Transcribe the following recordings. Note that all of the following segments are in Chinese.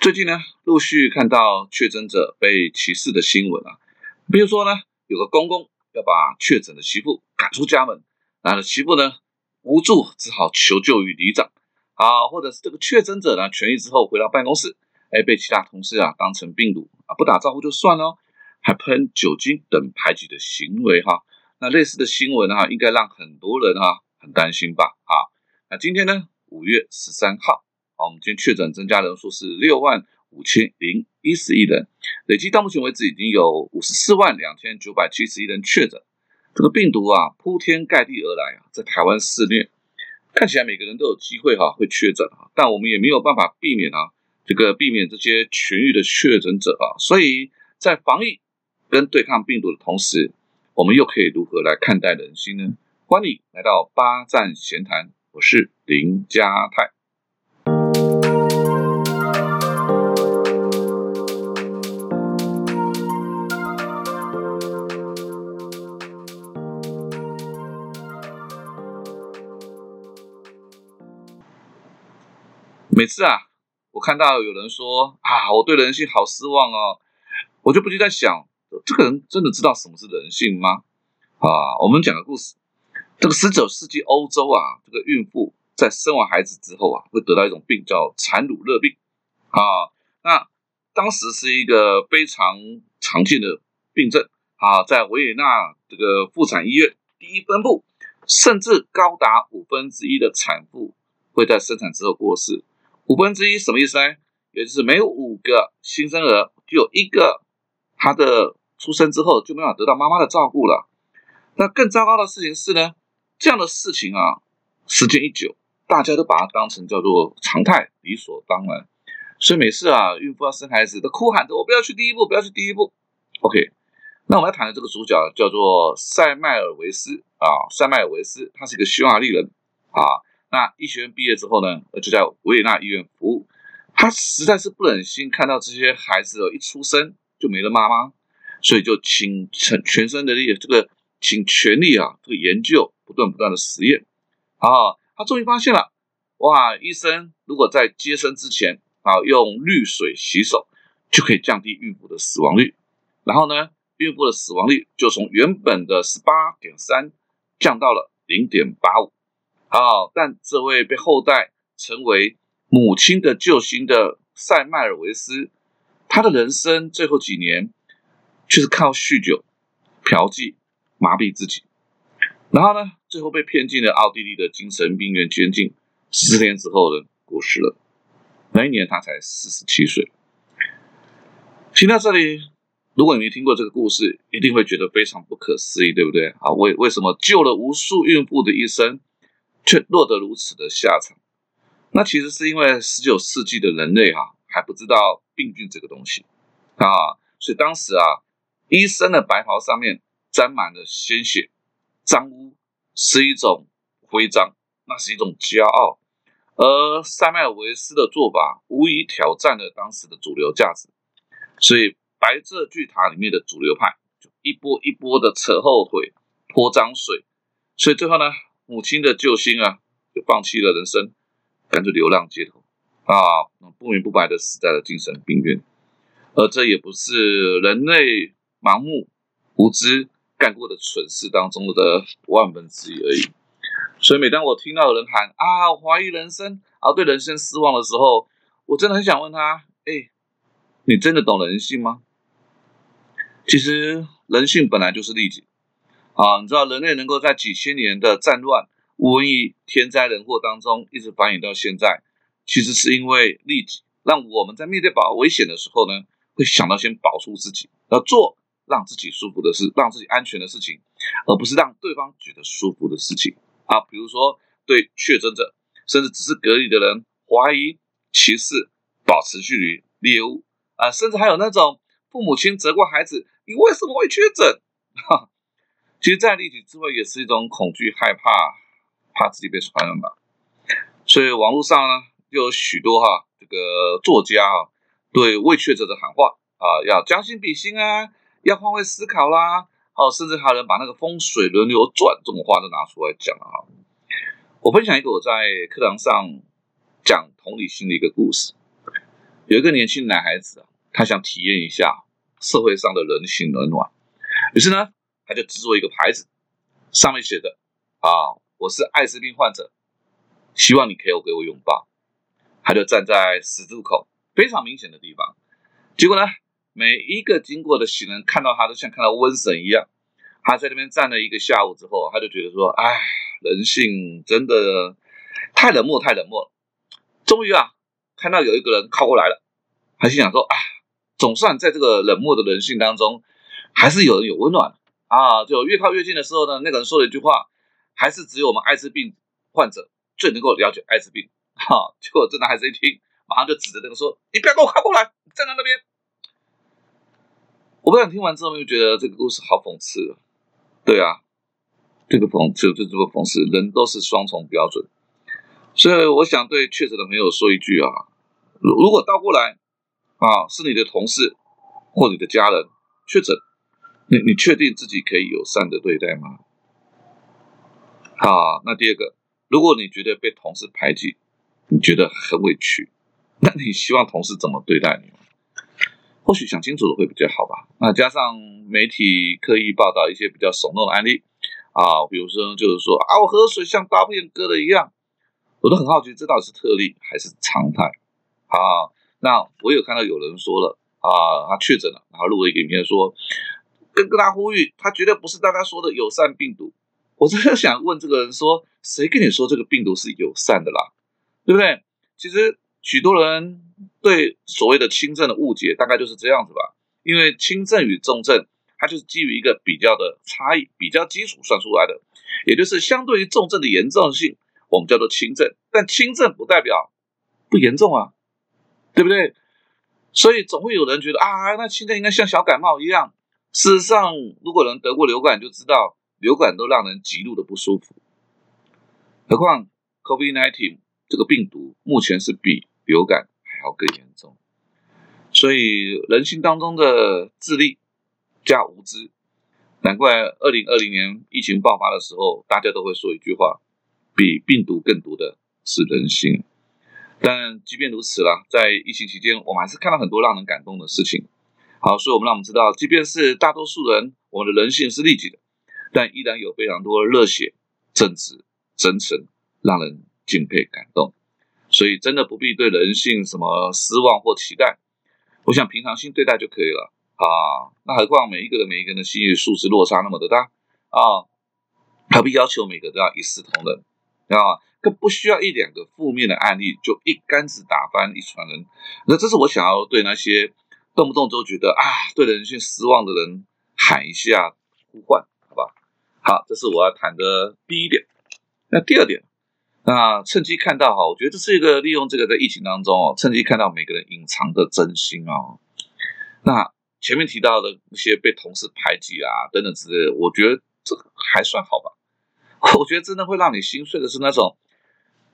最近呢，陆续看到确诊者被歧视的新闻啊，比如说呢，有个公公要把确诊的媳妇赶出家门，然后媳妇呢无助，只好求救于里长。啊，或者是这个确诊者呢痊愈之后回到办公室，哎，被其他同事啊当成病毒啊，不打招呼就算了，还喷酒精等排挤的行为哈，那类似的新闻啊，应该让很多人啊很担心吧啊，那今天呢，五月十三号。好，我们今天确诊增加人数是六万五千零一十一人，累计到目前为止已经有五十四万两千九百七十一人确诊。这个病毒啊，铺天盖地而来啊，在台湾肆虐，看起来每个人都有机会哈会确诊啊，但我们也没有办法避免啊，这个避免这些痊愈的确诊者啊，所以在防疫跟对抗病毒的同时，我们又可以如何来看待人心呢？欢迎来到八站闲谈，我是林家泰。每次啊，我看到有人说啊，我对人性好失望哦，我就不禁在想，这个人真的知道什么是人性吗？啊，我们讲个故事，这个十九世纪欧洲啊，这个孕妇在生完孩子之后啊，会得到一种病叫产乳热病啊，那当时是一个非常常见的病症啊，在维也纳这个妇产医院第一分部，甚至高达五分之一的产妇会在生产之后过世。五分之一什么意思呢？也就是每五个新生儿就有一个，他的出生之后就没法得到妈妈的照顾了。那更糟糕的事情是呢，这样的事情啊，时间一久，大家都把它当成叫做常态，理所当然。所以每次啊，孕妇要生孩子都哭喊着：“我不要去第一步，不要去第一步。” OK，那我们要谈的这个主角叫做塞麦尔维斯啊，塞麦尔维斯，他是一个匈牙利人啊。那医学院毕业之后呢，就在维也纳医院服务。他实在是不忍心看到这些孩子哦，一出生就没了妈妈，所以就请全全身的力，这个请全力啊，这个研究，不断不断的实验。啊，他终于发现了，哇！医生如果在接生之前啊，用氯水洗手，就可以降低孕妇的死亡率。然后呢，孕妇的死亡率就从原本的十八点三降到了零点八五。好，但这位被后代成为母亲的救星的塞麦尔维斯，他的人生最后几年就是靠酗酒、嫖妓麻痹自己，然后呢，最后被骗进了奥地利的精神病院监禁，十年之后呢，过世了。那一年他才四十七岁。听到这里，如果你没听过这个故事，一定会觉得非常不可思议，对不对？啊，为为什么救了无数孕妇的一生？却落得如此的下场，那其实是因为十九世纪的人类哈还不知道病菌这个东西啊，所以当时啊，医生的白袍上面沾满了鲜血，脏污是一种徽章，那是一种骄傲，而塞麦尔维斯的做法无疑挑战了当时的主流价值，所以白色巨塔里面的主流派就一波一波的扯后腿、泼脏水，所以最后呢。母亲的救星啊，就放弃了人生，干脆流浪街头啊，不明不白的死在了精神病院。而这也不是人类盲目无知干过的蠢事当中的万分之一而已。所以每当我听到有人喊啊，怀疑人生啊，对人生失望的时候，我真的很想问他：哎，你真的懂人性吗？其实人性本来就是利己。啊，你知道人类能够在几千年的战乱、瘟疫、天灾人祸当中一直繁衍到现在，其实是因为利己，让我们在面对保危险的时候呢，会想到先保住自己，要做让自己舒服的事，让自己安全的事情，而不是让对方觉得舒服的事情啊。比如说对确诊者，甚至只是隔离的人，怀疑、歧视、保持距离、猎物啊，甚至还有那种父母亲责怪孩子：“你为什么会确诊？”哈。其实，在立体之外，也是一种恐惧、害怕，怕自己被传染吧。所以，网络上呢，就有许多哈这个作家啊，对未确诊的喊话啊，要将心比心啊，要换位思考啦。哦，甚至还有人把那个风水轮流转这种话都拿出来讲了哈。我分享一个我在课堂上讲同理心的一个故事。有一个年轻男孩子啊，他想体验一下社会上的人情冷暖，于是呢，他就制作一个牌子，上面写的啊，我是艾滋病患者，希望你可以给我拥抱。他就站在十字路口非常明显的地方，结果呢，每一个经过的行人看到他都像看到瘟神一样。他在那边站了一个下午之后，他就觉得说，哎，人性真的太冷漠，太冷漠了。终于啊，看到有一个人靠过来了，他心想说：“啊，总算在这个冷漠的人性当中，还是有人有温暖啊！”就越靠越近的时候呢，那个人说了一句话：“还是只有我们艾滋病患者最能够了解艾滋病。”哈，结果这男孩子一听，马上就指着那个说：“你不要跟我靠过来，站在那边。”我不想听完之后又觉得这个故事好讽刺？对啊，这个讽刺就这么讽刺，人都是双重标准。所以我想对确诊的朋友说一句啊，如如果倒过来啊，是你的同事或你的家人确诊，你你确定自己可以友善的对待吗？好，那第二个，如果你觉得被同事排挤，你觉得很委屈，那你希望同事怎么对待你？或许想清楚的会比较好吧。那加上媒体刻意报道一些比较耸动的案例啊，比如说就是说啊，我喝水像大便割的一样。我都很好奇，这到底是特例还是常态？啊，那我有看到有人说了啊，他确诊了，然后录了一个影片说，跟跟他呼吁，他绝对不是大家说的友善病毒。我真的想问这个人说，谁跟你说这个病毒是友善的啦？对不对？其实许多人对所谓的轻症的误解，大概就是这样子吧。因为轻症与重症，它就是基于一个比较的差异，比较基础算出来的，也就是相对于重症的严重性。我们叫做轻症，但轻症不代表不严重啊，对不对？所以总会有人觉得啊，那轻症应该像小感冒一样。事实上，如果人得过流感，就知道流感都让人极度的不舒服。何况 COVID-19 这个病毒目前是比流感还要更严重。所以人性当中的自利加无知，难怪二零二零年疫情爆发的时候，大家都会说一句话。比病毒更毒的是人性，但即便如此啦，在疫情期间，我们还是看到很多让人感动的事情。好，所以我们让我们知道，即便是大多数人，我们的人性是利己的，但依然有非常多的热血、正直、真诚，让人敬佩感动。所以真的不必对人性什么失望或期待，我想平常心对待就可以了啊。那何况每一个人、每一个人的心理素质落差那么的大啊，何必要求每个都要一视同仁？啊，更不需要一两个负面的案例就一竿子打翻一船人。那这是我想要对那些动不动都觉得啊对人性失望的人喊一下呼唤，好吧？好，这是我要谈的第一点。那第二点，那趁机看到哈，我觉得这是一个利用这个在疫情当中哦，趁机看到每个人隐藏的真心哦。那前面提到的那些被同事排挤啊等等之类的，我觉得这还算好吧。我觉得真的会让你心碎的是那种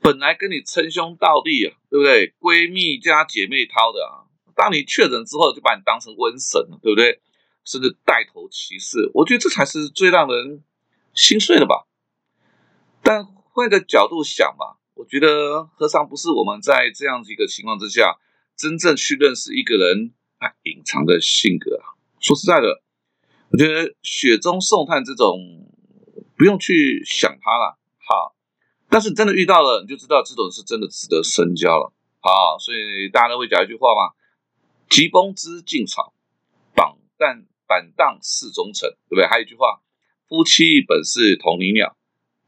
本来跟你称兄道弟啊，对不对？闺蜜加姐妹掏的啊，当你确诊之后就把你当成瘟神了，对不对？甚至带头歧视，我觉得这才是最让人心碎的吧。但换个角度想吧，我觉得何尝不是我们在这样子一个情况之下，真正去认识一个人他隐藏的性格啊？说实在的，我觉得雪中送炭这种。不用去想他了，好，但是真的遇到了，你就知道这种是真的值得深交了，好，所以大家都会讲一句话嘛，疾风知劲草，板但板荡识忠诚，对不对？还有一句话，夫妻本是同林鸟，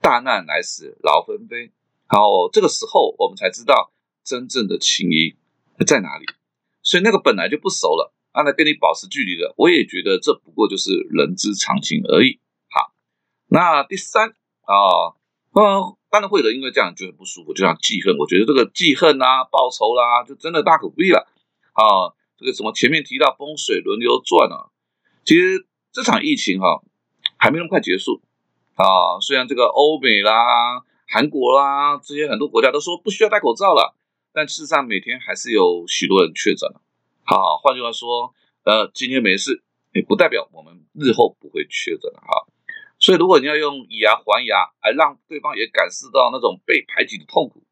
大难来时劳分飞。好，这个时候我们才知道真正的情谊在哪里。所以那个本来就不熟了，让他跟你保持距离的，我也觉得这不过就是人之常情而已。好那第三啊，嗯，当然会的，因为这样就很不舒服，就像记恨。我觉得这个记恨啊、报仇啦，就真的大可不必了啊。这个什么前面提到风水轮流转啊，其实这场疫情哈还没那么快结束啊。虽然这个欧美啦、韩国啦这些很多国家都说不需要戴口罩了，但事实上每天还是有许多人确诊了。好，换句话说，呃，今天没事，也不代表我们日后不会确诊哈。所以，如果你要用以牙还牙，而让对方也感受到那种被排挤的痛苦，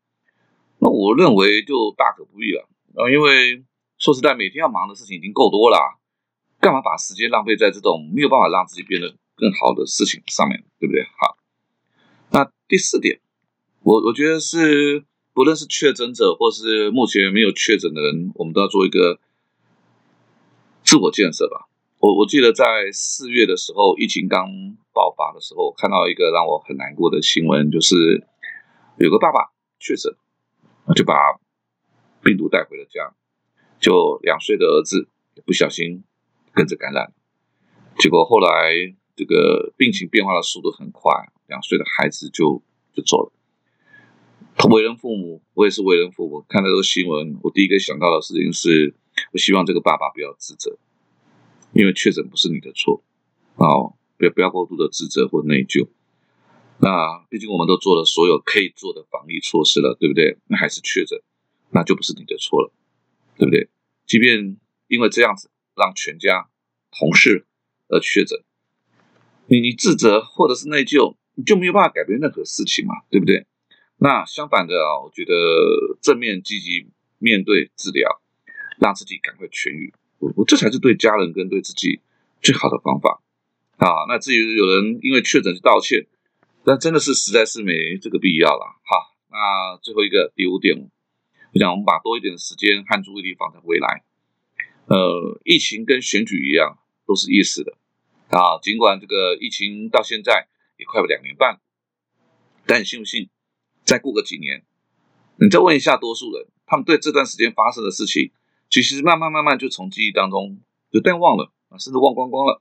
那我认为就大可不必了啊！因为说实在，每天要忙的事情已经够多了，干嘛把时间浪费在这种没有办法让自己变得更好的事情上面，对不对？好，那第四点，我我觉得是，不论是确诊者或是目前没有确诊的人，我们都要做一个自我建设吧。我我记得在四月的时候，疫情刚爆发的时候，看到一个让我很难过的新闻，就是有个爸爸确诊，就把病毒带回了家，就两岁的儿子不小心跟着感染，结果后来这个病情变化的速度很快，两岁的孩子就就走了。为人父母，我也是为人父母，看到这个新闻，我第一个想到的事情是，我希望这个爸爸不要自责。因为确诊不是你的错，啊，不要不要过度的自责或内疚。那毕竟我们都做了所有可以做的防疫措施了，对不对？那还是确诊，那就不是你的错了，对不对？即便因为这样子让全家同事而确诊，你你自责或者是内疚，你就没有办法改变任何事情嘛，对不对？那相反的啊，我觉得正面积极面对治疗，让自己赶快痊愈。我这才是对家人跟对自己最好的方法啊！那至于有人因为确诊去道歉，那真的是实在是没这个必要了。好，那最后一个第五点，我想我们把多一点的时间和注意力放在未来。呃，疫情跟选举一样，都是一时的啊。尽管这个疫情到现在也快两年半，但你信不信，再过个几年，你再问一下多数人，他们对这段时间发生的事情。其实慢慢慢慢就从记忆当中就淡忘了啊，甚至忘光光了。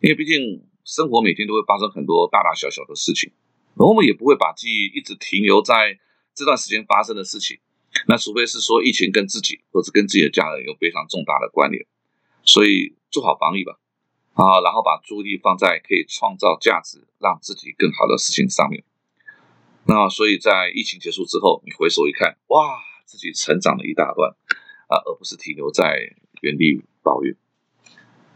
因为毕竟生活每天都会发生很多大大小小的事情，而我们也不会把记忆一直停留在这段时间发生的事情。那除非是说疫情跟自己或者跟自己的家人有非常重大的关联，所以做好防疫吧啊，然后把注意力放在可以创造价值、让自己更好的事情上面。那所以在疫情结束之后，你回首一看，哇，自己成长了一大段。啊，而不是停留在原地抱怨。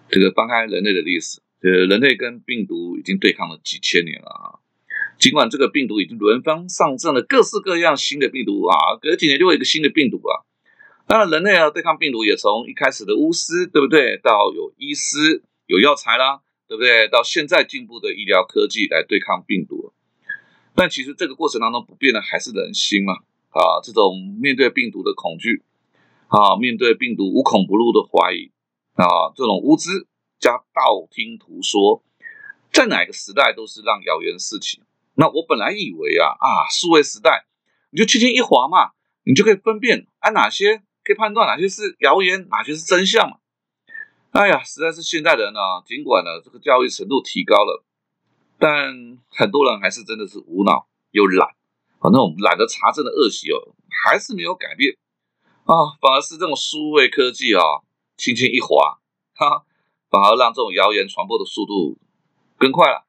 这个翻开人类的历史，呃，人类跟病毒已经对抗了几千年了啊。尽管这个病毒已经轮番上阵了各式各样新的病毒啊，隔几年就会一个新的病毒啊。当然，人类啊对抗病毒也从一开始的巫师，对不对？到有医师、有药材啦，对不对？到现在进步的医疗科技来对抗病毒。但其实这个过程当中不变的还是人心嘛啊，这种面对病毒的恐惧。啊，面对病毒无孔不入的怀疑啊，这种无知加道听途说，在哪个时代都是让谣言四起。那我本来以为啊啊，数位时代你就轻轻一划嘛，你就可以分辨啊哪些可以判断哪些是谣言，哪些是真相嘛。哎呀，实在是现在人呢，尽管呢这个教育程度提高了，但很多人还是真的是无脑又懒啊，那种懒得查证的恶习哦，还是没有改变。啊，反而是这种数位科技啊，轻轻一划，哈，反而让这种谣言传播的速度更快了。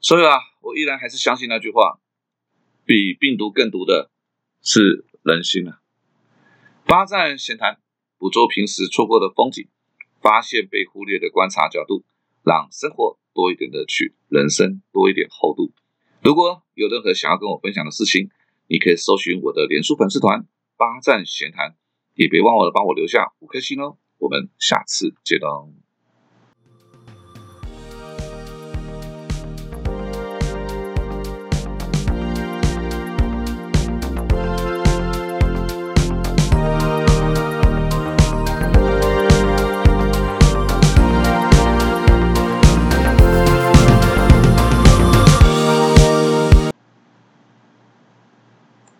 所以啊，我依然还是相信那句话：比病毒更毒的是人心啊。八站闲谈，捕捉平时错过的风景，发现被忽略的观察角度，让生活多一点乐趣，人生多一点厚度。如果有任何想要跟我分享的事情，你可以搜寻我的连书粉丝团“八站闲谈”。也别忘了帮我留下五颗星哦，我们下次见喽。